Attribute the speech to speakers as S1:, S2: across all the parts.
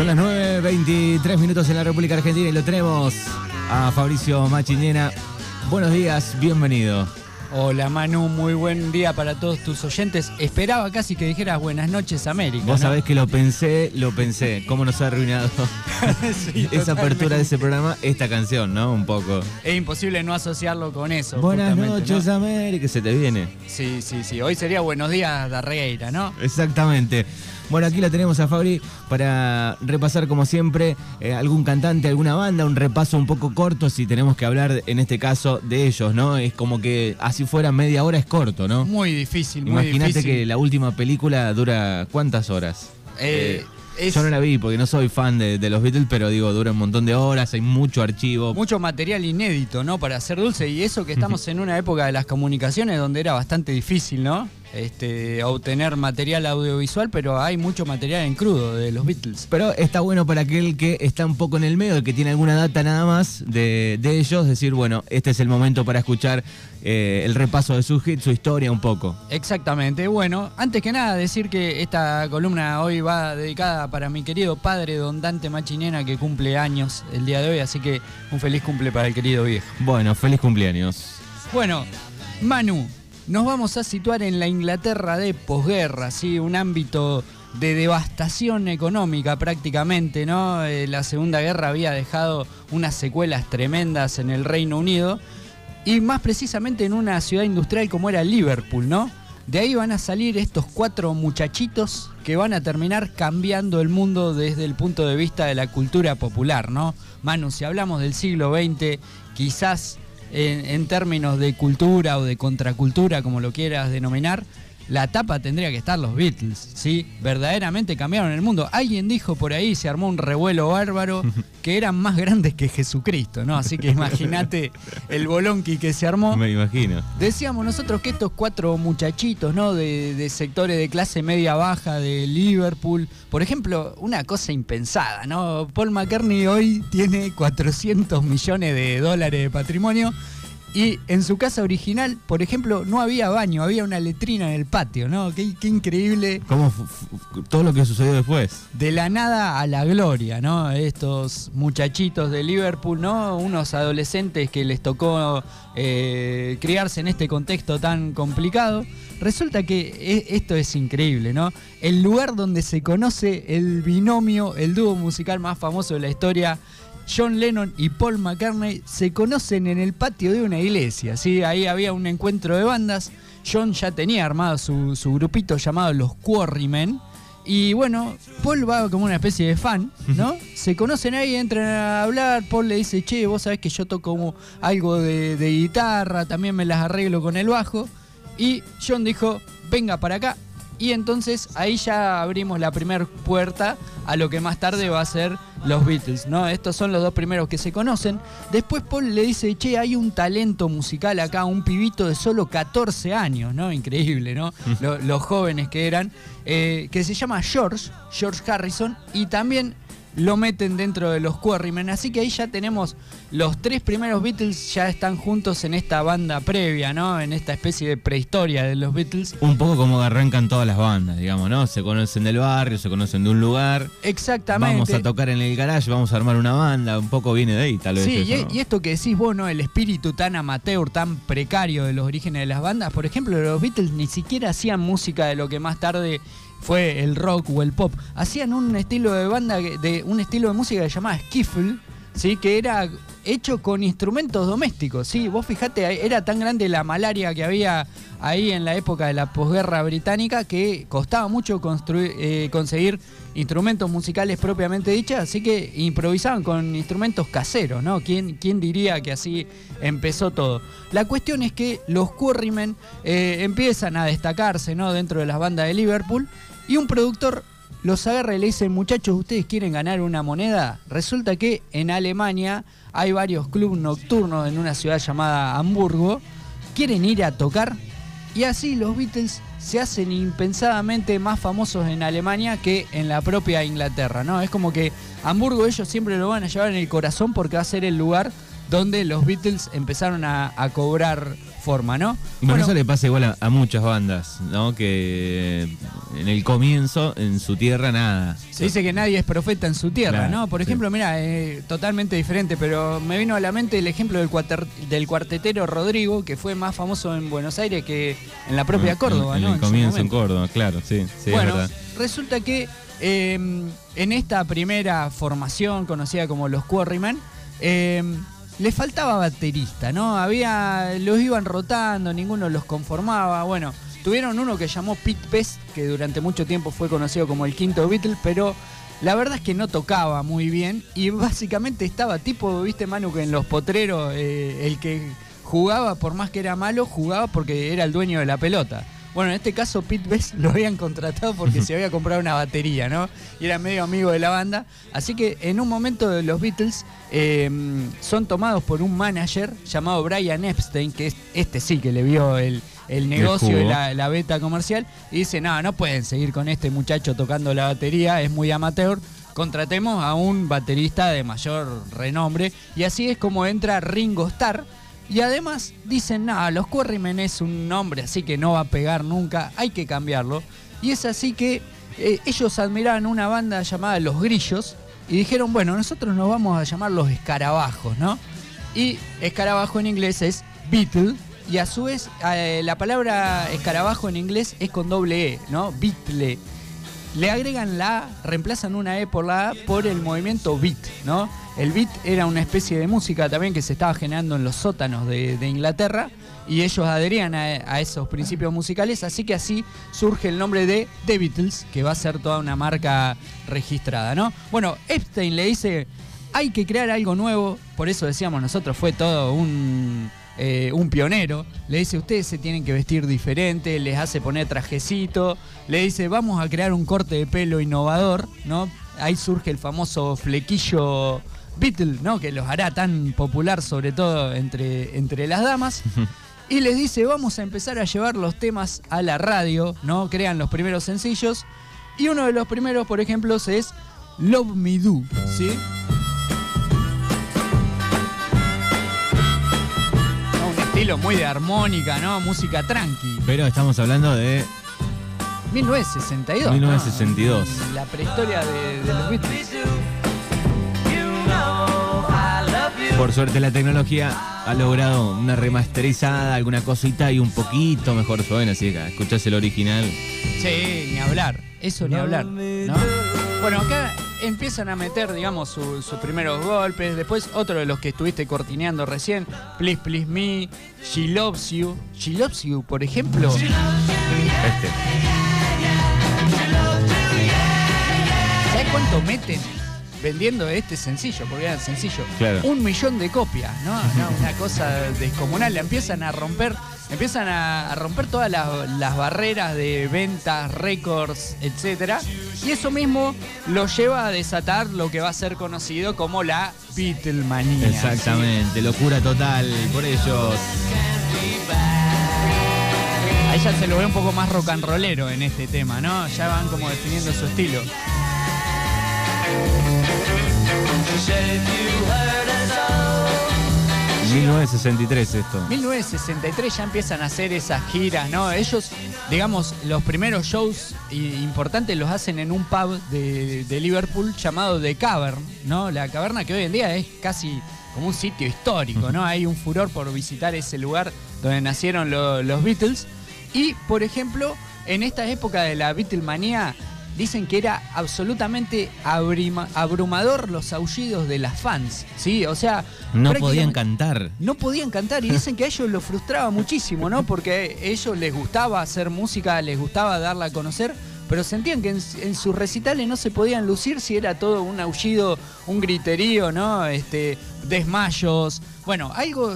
S1: Son las 9.23 minutos en la República Argentina y lo tenemos a Fabricio Machinena. Buenos días, bienvenido.
S2: Hola Manu, muy buen día para todos tus oyentes. Esperaba casi que dijeras buenas noches América.
S1: Vos
S2: ¿no?
S1: sabés que lo pensé, lo pensé. ¿Cómo nos ha arruinado
S2: Sí,
S1: esa apertura de ese programa? Esta canción, ¿no? Un poco.
S2: Es imposible no asociarlo con eso.
S1: Buenas noches,
S2: ¿no?
S1: América. Se te viene.
S2: Sí, sí, sí. Hoy sería buenos días Darreira, ¿no?
S1: Exactamente. Bueno, aquí la tenemos a Fabri para repasar, como siempre, eh, algún cantante, alguna banda, un repaso un poco corto, si tenemos que hablar en este caso de ellos, ¿no? Es como que así fuera media hora es corto, ¿no?
S2: Muy difícil,
S1: Imagínate que la última película dura cuántas horas.
S2: Eh, es
S1: Yo no la vi porque no soy fan de, de los Beatles, pero digo, dura un montón de horas, hay mucho archivo.
S2: mucho material inédito, ¿no? Para hacer dulce. Y eso que estamos en una época de las comunicaciones donde era bastante difícil, ¿no? Este, obtener material audiovisual, pero hay mucho material en crudo de los Beatles.
S1: Pero está bueno para aquel que está un poco en el medio, que tiene alguna data nada más de, de ellos, decir, bueno, este es el momento para escuchar eh, el repaso de su hit, su historia un poco.
S2: Exactamente. Bueno, antes que nada decir que esta columna hoy va dedicada para mi querido padre Don Dante Machinena que cumple años el día de hoy, así que un feliz cumple para el querido viejo.
S1: Bueno, feliz cumpleaños.
S2: Bueno, Manu, nos vamos a situar en la Inglaterra de posguerra, ¿sí? un ámbito de devastación económica prácticamente, ¿no? Eh, la Segunda Guerra había dejado unas secuelas tremendas en el Reino Unido y más precisamente en una ciudad industrial como era Liverpool, ¿no? De ahí van a salir estos cuatro muchachitos que van a terminar cambiando el mundo desde el punto de vista de la cultura popular, ¿no? Manu, si hablamos del siglo XX, quizás en, términos de cultura o de contracultura, como lo quieras denominar, la tapa tendría que estar los Beatles, ¿sí? Verdaderamente cambiaron el mundo. Alguien dijo por ahí, se armó un revuelo bárbaro, que eran más grandes que Jesucristo, ¿no? Así que imagínate el bolonqui que se armó.
S1: Me imagino.
S2: Decíamos nosotros que estos cuatro muchachitos, ¿no? De, de sectores de clase media baja de Liverpool, por ejemplo, una cosa impensada, ¿no? Paul McCartney hoy tiene 400 millones de dólares de patrimonio y en su casa original, por ejemplo, no había baño, había una letrina en el patio, ¿no? Qué, qué increíble.
S1: ¿Cómo fu- fu- todo lo que sucedió después?
S2: De la nada a la gloria, ¿no? Estos muchachitos de Liverpool, ¿no? Unos adolescentes que les tocó eh, criarse en este contexto tan complicado. Resulta que e- esto es increíble, ¿no? El lugar donde se conoce el binomio, el dúo musical más famoso de la historia, John Lennon y Paul McCartney se conocen en el patio de una iglesia, ¿sí? Ahí había un encuentro de bandas. John ya tenía armado su, su grupito llamado los Quarrymen. Y bueno, Paul va como una especie de fan, ¿no? Se conocen ahí, entran a hablar. Paul le dice, che, vos sabés que yo toco algo de, de guitarra, también me las arreglo con el bajo. Y John dijo, venga para acá. Y entonces ahí ya abrimos la primera puerta a lo que más tarde va a ser los Beatles, ¿no? Estos son los dos primeros que se conocen. Después Paul le dice, che, hay un talento musical acá, un pibito de solo 14 años, ¿no? Increíble, ¿no? Lo- los jóvenes que eran, eh, que se llama George, George Harrison, y también lo meten dentro de los Quarrymen. Así que ahí ya tenemos los tres primeros Beatles ya están juntos en esta banda previa, ¿no? En esta especie de prehistoria de los Beatles.
S1: Un poco como arrancan todas las bandas, digamos, ¿no? Se conocen del barrio, se conocen de un lugar.
S2: Exactamente.
S1: Vamos a tocar en el garage, vamos a armar una banda. Un poco viene de ahí, tal vez.
S2: Sí,
S1: eso,
S2: y, y esto que decís vos, ¿no? El espíritu tan amateur, tan precario de los orígenes de las bandas. Por ejemplo, los Beatles ni siquiera hacían música de lo que más tarde fue el rock o el pop. Hacían un estilo de banda, de un estilo de música que se llamaba skiffle, ¿sí? Que era hecho con instrumentos domésticos, ¿sí? Vos fijate, era tan grande la malaria que había ahí en la época de la posguerra británica que costaba mucho construir, eh, conseguir instrumentos musicales propiamente dichos, así que improvisaban con instrumentos caseros, ¿no? ¿Quién, quién diría que así empezó todo? La cuestión es que los Quarrymen eh, empiezan a destacarse, ¿no? Dentro de las bandas de Liverpool y un productor los agarra y le dice, muchachos, ¿ustedes quieren ganar una moneda? Resulta que en Alemania hay varios clubes nocturnos en una ciudad llamada Hamburgo. ¿Quieren ir a tocar? Y así los Beatles se hacen impensadamente más famosos en Alemania que en la propia Inglaterra, ¿no? Es como que Hamburgo ellos siempre lo van a llevar en el corazón porque va a ser el lugar donde los Beatles empezaron a, a cobrar forma, ¿no?
S1: Bueno, eso le pasa igual a, muchas bandas, ¿no? Que en el comienzo, en su tierra, nada.
S2: Se dice que nadie es profeta en su tierra, ¿no? Por ejemplo, mira, eh, totalmente diferente, pero me vino a la mente el ejemplo del, del cuartetero Rodrigo, que fue más famoso en Buenos Aires que en la propia Córdoba,
S1: en,
S2: ¿no?
S1: En el comienzo en Córdoba, claro, sí, sí
S2: bueno, resulta que em, en esta primera formación conocida como los Quarrymen, eh, le faltaba baterista, ¿no? Había, los iban rotando, ninguno los conformaba. Bueno, tuvieron uno que llamó Pete Best, que durante mucho tiempo fue conocido como el quinto Beatle, pero la verdad es que no tocaba muy bien y básicamente estaba tipo, viste Manu, que en los potreros eh, el que jugaba, por más que era malo, jugaba porque era el dueño de la pelota. Bueno, en este caso Pete Best lo habían contratado porque se había comprado una batería, ¿no? Y era medio amigo de la banda. Así que en un momento los Beatles em, son tomados por un manager llamado Brian Epstein, que es, este sí que le vio el, negocio y la, beta comercial, y dice, no, no pueden seguir con este muchacho tocando la batería, es muy amateur. Contratemos a un baterista de mayor renombre. Y así es como entra Ringo Starr y además dicen, nada, los Quarrymen es un nombre así que no va a pegar nunca, hay que cambiarlo. Y es así que eh, ellos admiraban una banda llamada Los Grillos y dijeron, bueno, nosotros nos vamos a llamar los escarabajos, ¿no? Y escarabajo en inglés es Beatle y a su vez eh, la palabra escarabajo en inglés es con doble E, ¿no? Beatle. Le agregan la reemplazan una E por la A por el movimiento beat, ¿no? El beat era una especie de música también que se estaba generando en los sótanos de, Inglaterra y ellos adherían a, esos principios musicales, así que así surge el nombre de The Beatles, que va a ser toda una marca registrada, ¿no? Bueno, Epstein le dice, hay que crear algo nuevo, por eso decíamos nosotros, fue todo un, eh, un pionero, le dice, ustedes se tienen que vestir diferente, les hace poner trajecito, le dice, vamos a crear un corte de pelo innovador, ¿no? Ahí surge el famoso flequillo Beatle, ¿no? Que los hará tan popular, sobre todo entre, entre las damas. y les dice, vamos a empezar a llevar los temas a la radio, ¿no? Crean los primeros sencillos. Y uno de los primeros, por ejemplo, es Love Me Do, ¿sí? Estilo muy de armónica, ¿no? Música tranqui.
S1: Pero estamos hablando de
S2: 1962.
S1: 1962.
S2: La prehistoria de, de los Beatles.
S1: Por suerte la tecnología ha logrado una remasterizada, alguna cosita y un poquito mejor suena, así que escuchás el original.
S2: Sí, ni hablar, eso ni hablar. Bueno, acá empiezan a meter, digamos, sus primeros golpes. Después otro de los que estuviste cortineando recién, Please Please Me, She Loves You. She Loves You, por ejemplo. Este. ¿Sabes cuánto meten vendiendo este sencillo, porque era sencillo, un millón de copias, ¿no? Una cosa descomunal. Le empiezan a romper, empiezan a, romper todas las, barreras de ventas, récords, etcétera. Y eso mismo lo lleva a desatar lo que va a ser conocido como la Beatlemanía.
S1: Exactamente, locura total por ellos.
S2: Ahí ya se lo ve un poco más rock and rollero en este tema, ¿no? Ya van como definiendo su estilo.
S1: 1963 esto.
S2: 1963 ya empiezan a hacer esas giras, ¿no? Ellos, digamos, los primeros shows importantes los hacen en un pub de, Liverpool llamado The Cavern, ¿no? La caverna que hoy en día es casi como un sitio histórico, ¿no? Hay un furor por visitar ese lugar donde nacieron los Beatles. Y, por ejemplo, en esta época de la Beatlemanía, dicen que era absolutamente abrumador los aullidos de las fans, ¿sí? O sea...
S1: No podían cantar.
S2: No podían cantar y dicen que a ellos lo frustraba muchísimo, ¿no? Porque a ellos les gustaba hacer música, les gustaba darla a conocer, pero sentían que en, sus recitales no se podían lucir si era todo un aullido, un griterío, ¿no? Este, desmayos. Bueno, algo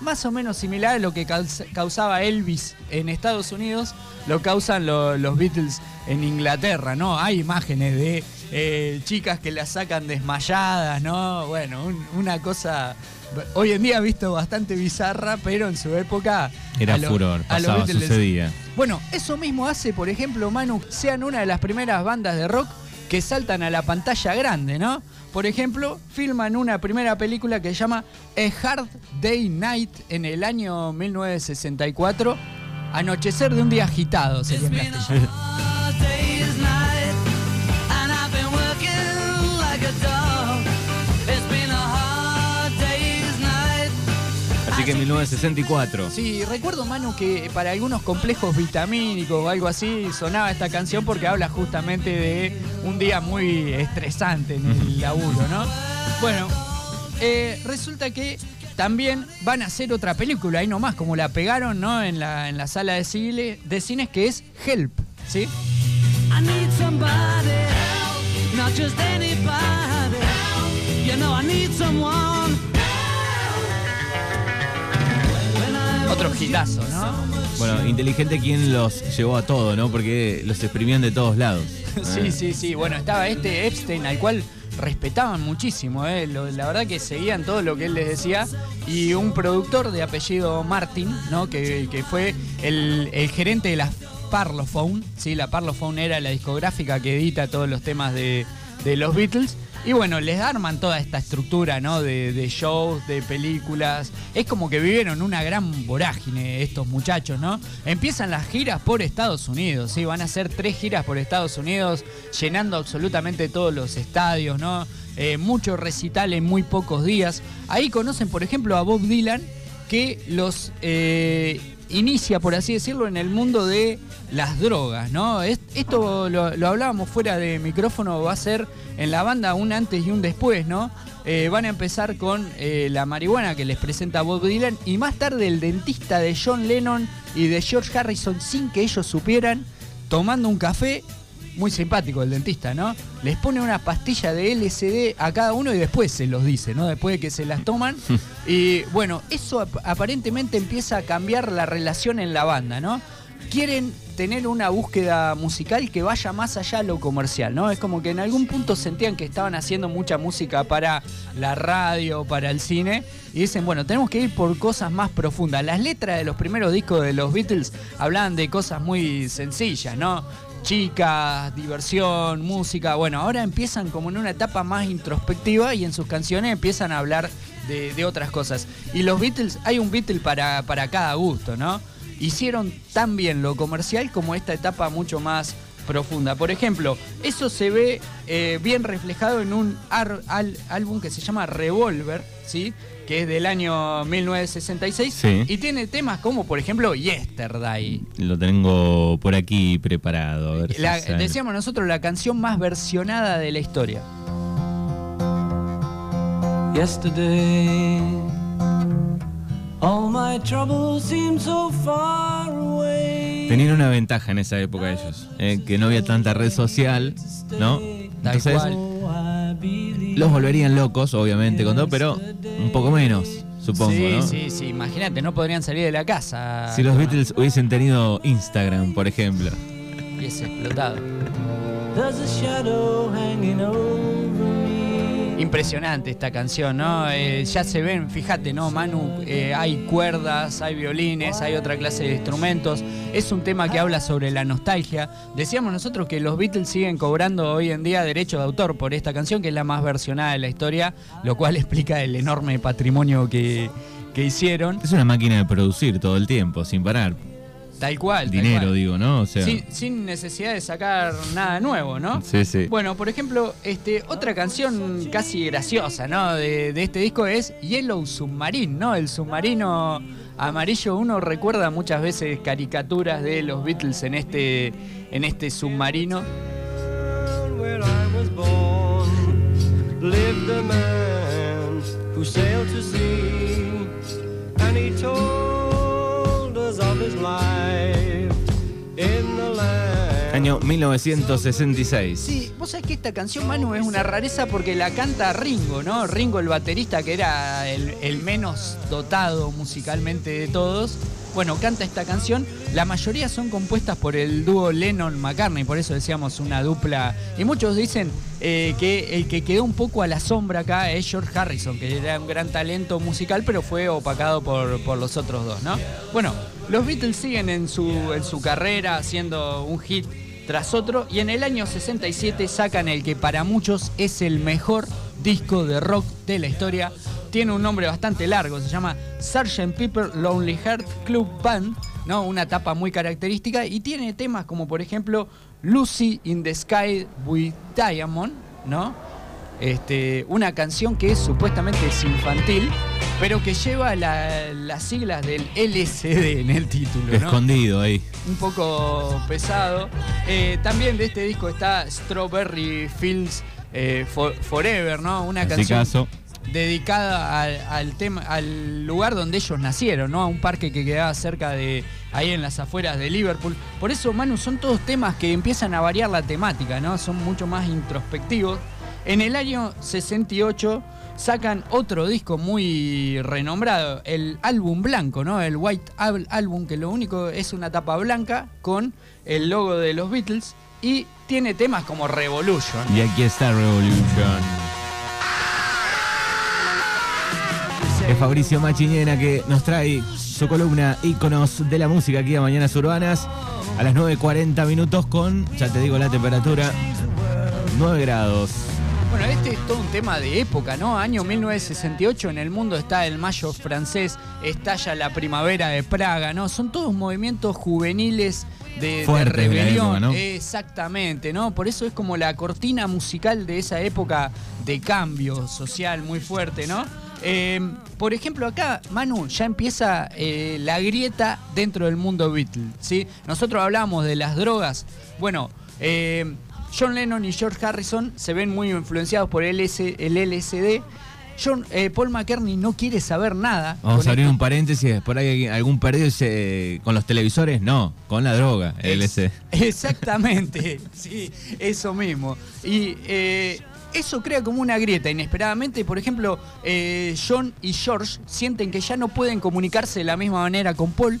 S2: más o menos similar a lo que causaba Elvis en Estados Unidos, lo causan los Beatles en Inglaterra, ¿no? Hay imágenes de eh, chicas que las sacan desmayadas, ¿no? Bueno, una cosa hoy en día visto bastante bizarra, pero en su época
S1: era furor, pasaba, sucedía.
S2: Bueno, eso mismo hace, por ejemplo, Manu, sean una de las primeras bandas de rock que saltan a la pantalla grande, ¿no? por ejemplo, filman una primera película que se llama A Hard Day Night en el año 1964. Anochecer de un día agitado sería en castellano.
S1: Así que en 1964.
S2: Sí, recuerdo, Manu, que para algunos complejos vitamínicos o algo así sonaba esta canción porque habla justamente de un día muy estresante en el laburo, ¿no? Bueno, eh, resulta que también van a hacer otra película, ahí nomás, como la pegaron, ¿no? En la, en la sala de, cine, de cines, que es Help, ¿sí? I need somebody help, not just anybody. You know I need someone Otro hitazo, ¿no?
S1: Bueno, inteligente quien los llevó a todo, ¿no? Porque los exprimían de todos lados.
S2: sí, sí, sí. Bueno, estaba este Epstein al cual respetaban muchísimo, ¿eh? La verdad que seguían todo lo que él les decía. Y un productor de apellido Martin, ¿no? Que, que fue el, gerente de la Parlophone, ¿sí? La Parlophone era la discográfica que edita todos los temas de, de los Beatles. Y bueno, les arman toda esta estructura, ¿no? De, shows, de películas. Es como que vivieron una gran vorágine estos muchachos, ¿no? Empiezan las giras por Estados Unidos, ¿sí? Van a hacer tres giras por Estados Unidos, llenando absolutamente todos los estadios, ¿no? Eh, mucho recital en muy pocos días. Ahí conocen, por ejemplo, a Bob Dylan, que los eh, inicia, por así decirlo, en el mundo de las drogas, ¿no? Es- Esto lo, lo hablábamos fuera de micrófono, va a ser en la banda un antes y un después, ¿no? Eh, van a empezar con eh, la marihuana que les presenta Bob Dylan y más tarde el dentista de John Lennon y de George Harrison sin que ellos supieran, tomando un café, muy simpático el dentista, ¿no? Les pone una pastilla de LSD a cada uno y después se los dice, ¿no? Después de que se las toman. y bueno, eso ap- aparentemente empieza a cambiar la relación en la banda, ¿no? Quieren tener una búsqueda musical que vaya más allá de lo comercial, ¿no? Es como que en algún punto sentían que estaban haciendo mucha música para la radio, para el cine, y dicen, bueno, tenemos que ir por cosas más profundas. Las letras de los primeros discos de los Beatles hablaban de cosas muy sencillas, ¿no? Chicas, diversión, música. Bueno, ahora empiezan como en una etapa más introspectiva y en sus canciones empiezan a hablar de, otras cosas. Y los Beatles, hay un Beatle para, para cada gusto, ¿no? Hicieron tan bien lo comercial como esta etapa mucho más profunda. Por ejemplo, eso se ve eh, bien reflejado en un ar- al- álbum que se llama Revolver, ¿sí? Que es del año 1966
S1: Sí.
S2: y tiene temas como por ejemplo Yesterday.
S1: Lo tengo por aquí preparado. A ver si
S2: La-
S1: sale.
S2: decíamos nosotros la canción más versionada de la historia.
S3: Yesterday, all my troubles seem so far away.
S1: Tenían una ventaja en esa época ellos, eh, que no había tanta red social, ¿no? Entonces los volverían locos, obviamente, con todo, pero un poco menos, supongo,
S2: sí,
S1: ¿no?
S2: sí, sí. Imagínate, no podrían salir de la casa.
S1: Si los Beatles hubiesen tenido Instagram, por ejemplo.
S2: Hubiese explotado. Impresionante esta canción, ¿no? Eh, ya se ven, fíjate, ¿no, Manu? Eh, hay cuerdas, hay violines, hay otra clase de instrumentos. Es un tema que habla sobre la nostalgia. Decíamos nosotros que los Beatles siguen cobrando hoy en día derecho de autor por esta canción, que es la más versionada de la historia, lo cual explica el enorme patrimonio que, que hicieron.
S1: Es una máquina de producir todo el tiempo, sin parar.
S2: Tal cual. tal
S1: Dinero,
S2: cual.
S1: digo, ¿no? O sea,
S2: Sin, sin necesidad de sacar nada nuevo, ¿no?
S1: sí, sí.
S2: Bueno, por ejemplo, este, otra canción casi graciosa, ¿no? De, de este disco es Yellow Submarine, ¿no? El submarino amarillo. Uno recuerda muchas veces caricaturas de los Beatles en este, en este submarino.
S1: Año 1966.
S2: Sí, vos sabés que esta canción, Manu, es una rareza porque la canta Ringo, ¿no? Ringo, el baterista, que era el, el menos dotado musicalmente de todos. Bueno, canta esta canción. La mayoría son compuestas por el dúo Lennon-McCartney, por eso decíamos una dupla. Y muchos dicen eh, que el que quedó un poco a la sombra acá es George Harrison, que era un gran talento musical, pero fue opacado por, por los otros dos, ¿no? Bueno, los Beatles siguen en su, en su carrera haciendo un hit tras otro y en el año 67 sacan el que para muchos es el mejor disco de rock de la historia. Tiene un nombre bastante largo, se llama Sgt. Pepper Lonely Heart Club Band, ¿no? Una tapa muy característica y tiene temas como por ejemplo Lucy in the Sky with Diamond, ¿no? Este, una canción que supuestamente es infantil, pero que lleva la- las siglas del LCD en el título, ¿no?
S1: Escondido ahí.
S2: un poco pesado. Eh, también de este disco está Strawberry Fields eh, For- Forever, ¿no? Una canción
S1: caso.
S2: dedicada al, al tema, al lugar donde ellos nacieron, ¿no? A un parque que quedaba cerca de ahí en las afueras de Liverpool. Por eso, Manu, son todos temas que empiezan a variar la temática, ¿no? Son mucho más introspectivos. En el año 68 sacan otro disco muy renombrado, el álbum blanco, ¿no? El White Al- Album, que lo único es una tapa blanca con el logo de los Beatles y tiene temas como Revolution.
S1: Y aquí está Revolution. Es Fabricio Machiñena que nos trae su columna Íconos de la música aquí a Mañanas Urbanas a las 9.40 minutos con, ya te digo la temperatura, 9 grados.
S2: Bueno, este es todo un tema de época, ¿no? Año 1968, en el mundo está el mayo francés, estalla la primavera de Praga, ¿no? Son todos movimientos juveniles de, de rebelión.
S1: época, ¿no?
S2: Exactamente, ¿no? Por eso es como la cortina musical de esa época de cambio social muy fuerte, ¿no? Eh, por ejemplo, acá, Manu, ya empieza eh, la grieta dentro del mundo Beatle, ¿sí? Nosotros hablamos de las drogas. Bueno, eh, John Lennon y George Harrison se ven muy influenciados por el, LSD. John, eh, Paul McCartney no quiere saber nada.
S1: Vamos a abrir
S2: esto.
S1: un paréntesis, por ahí algún perdido con los televisores, no, con la droga, el.
S2: Exactamente, sí, eso mismo. Y eh, eso crea como una grieta inesperadamente. Por ejemplo, eh, John y George sienten que ya no pueden comunicarse de la misma manera con Paul.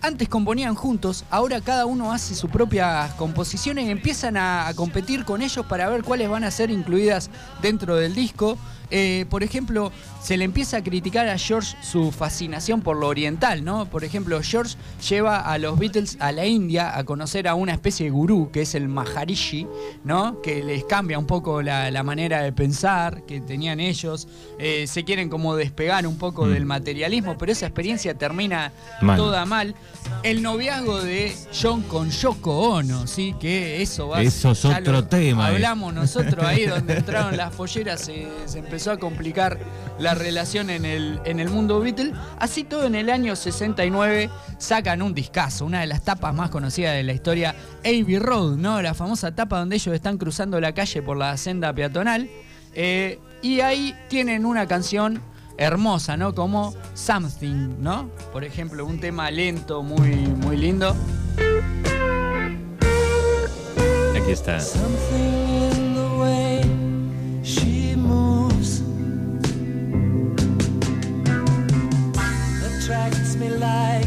S2: Antes componían juntos, ahora cada uno hace sus propias composiciones y empiezan a, a competir con ellos para ver cuáles van a ser incluidas dentro del disco. Eh, por ejemplo, se le empieza a criticar a George su fascinación por lo oriental, ¿no? Por ejemplo, George lleva a los Beatles a la India a conocer a una especie de gurú, que es el Maharishi, ¿no? Que les cambia un poco la, la manera de pensar que tenían ellos. Eh, se quieren como despegar un poco
S1: Mm.
S2: del materialismo, pero esa experiencia termina
S1: Mal.
S2: toda mal. El noviazgo de John con Yoko Ono, ¿sí? Que eso va
S1: Eso es otro tema, eh.
S2: Hablamos nosotros ahí donde entraron las folleras, se, se empezó a complicar la relación en el, en el mundo Beatle. Así todo en el año 69 sacan un discazo, una de las tapas más conocidas de la historia, Abbey Road, ¿no? La famosa tapa donde ellos están cruzando la calle por la senda peatonal. Eh, y ahí tienen una canción hermosa, ¿no? Como Something, ¿no? Por ejemplo, un tema lento, muy, muy lindo.
S1: Aquí está.
S3: Something in the way she moves attracts me like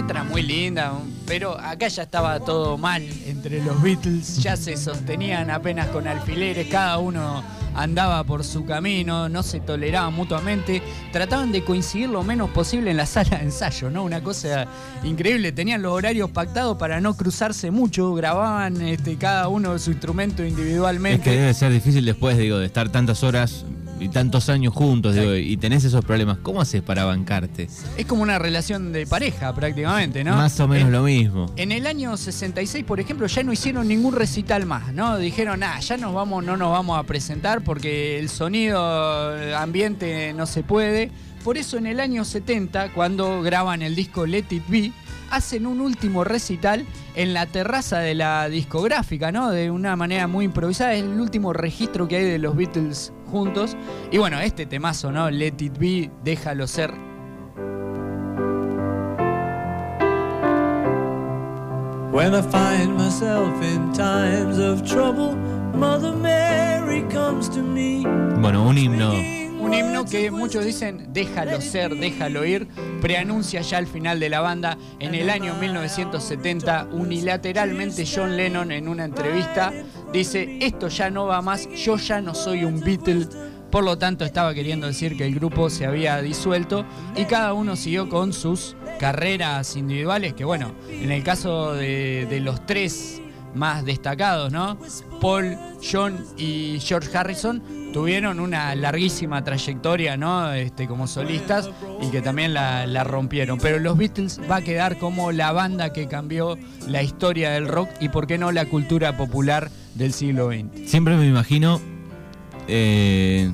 S2: letra muy linda, pero acá ya estaba todo mal entre los Beatles, ya se sostenían apenas con alfileres, cada uno andaba por su camino, no se toleraban mutuamente, trataban de coincidir lo menos posible en la sala de ensayo, ¿no? Una cosa increíble, tenían los horarios pactados para no cruzarse mucho, grababan este, cada uno su instrumento
S1: Es
S2: individualmente.
S1: que debe ser difícil después, digo, de estar tantas horas y tantos años juntos, digo, y tenés esos problemas. ¿Cómo haces para bancarte?
S2: Es como una relación de pareja prácticamente, ¿no?
S1: Más o menos
S2: Eh,
S1: lo mismo.
S2: En el año 66, por ejemplo, ya no hicieron ningún recital más, ¿no? Dijeron, ah, ya nos vamos, no nos vamos a presentar porque el sonido el ambiente no se puede. Por eso en el año 70, cuando graban el disco Let It Be, hacen un último recital en la terraza de la discográfica, ¿no? De una manera muy improvisada. Es el último registro que hay de los Beatles juntos. Y bueno, este temazo, ¿no? Let It Be, déjalo ser.
S3: When I find myself in times of trouble, Mother Mary comes to me.
S1: Bueno, un himno.
S2: Un himno que muchos dicen déjalo ser, déjalo ir, preanuncia ya el final de la banda. En el año 1970, unilateralmente John Lennon en una entrevista dice, esto ya no va más, yo ya no soy un Beatle, Por lo tanto, estaba queriendo decir que el grupo se había disuelto y cada uno siguió con sus carreras individuales, que bueno, en el caso de, de los tres más destacados, ¿no? Paul, John y George Harrison tuvieron una larguísima trayectoria, ¿no? Este, como solistas y que también la, rompieron. Pero los Beatles va a quedar como la banda que cambió la historia del rock y, por qué no, la cultura popular del siglo XX.
S1: Siempre me imagino eh,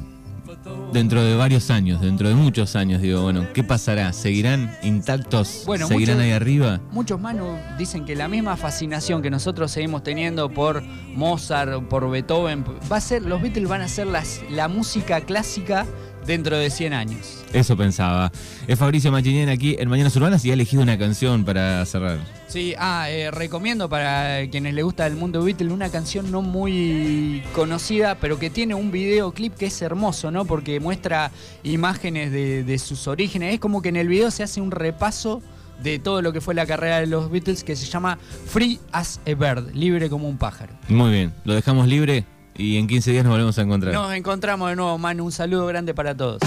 S1: dentro de varios años, dentro de muchos años, digo, bueno, ¿qué pasará? ¿Seguirán intactos?
S2: Bueno,
S1: ¿Seguirán
S2: muchos-
S1: ahí arriba?
S2: Muchos Manu dicen que la misma fascinación que nosotros seguimos teniendo por Mozart, por Beethoven, va a ser, los Beatles van a ser las, la música clásica dentro de 100 años.
S1: Eso pensaba. Es Fabricio Machinian aquí en Mañanas Urbanas y ha elegido una canción para cerrar.
S2: Sí, ah, eh, recomiendo para quienes les gusta el mundo Beatle una canción no muy conocida, pero que tiene un videoclip que es hermoso, ¿no? Porque muestra imágenes de, de sus orígenes. Es como que en el video se hace un repaso de todo lo que fue la carrera de los Beatles que se llama Free as a Bird, libre como un pájaro.
S1: Muy bien, lo dejamos libre y en 15 días nos volvemos a encontrar.
S2: Nos encontramos de nuevo, Manu. Un saludo grande para todos.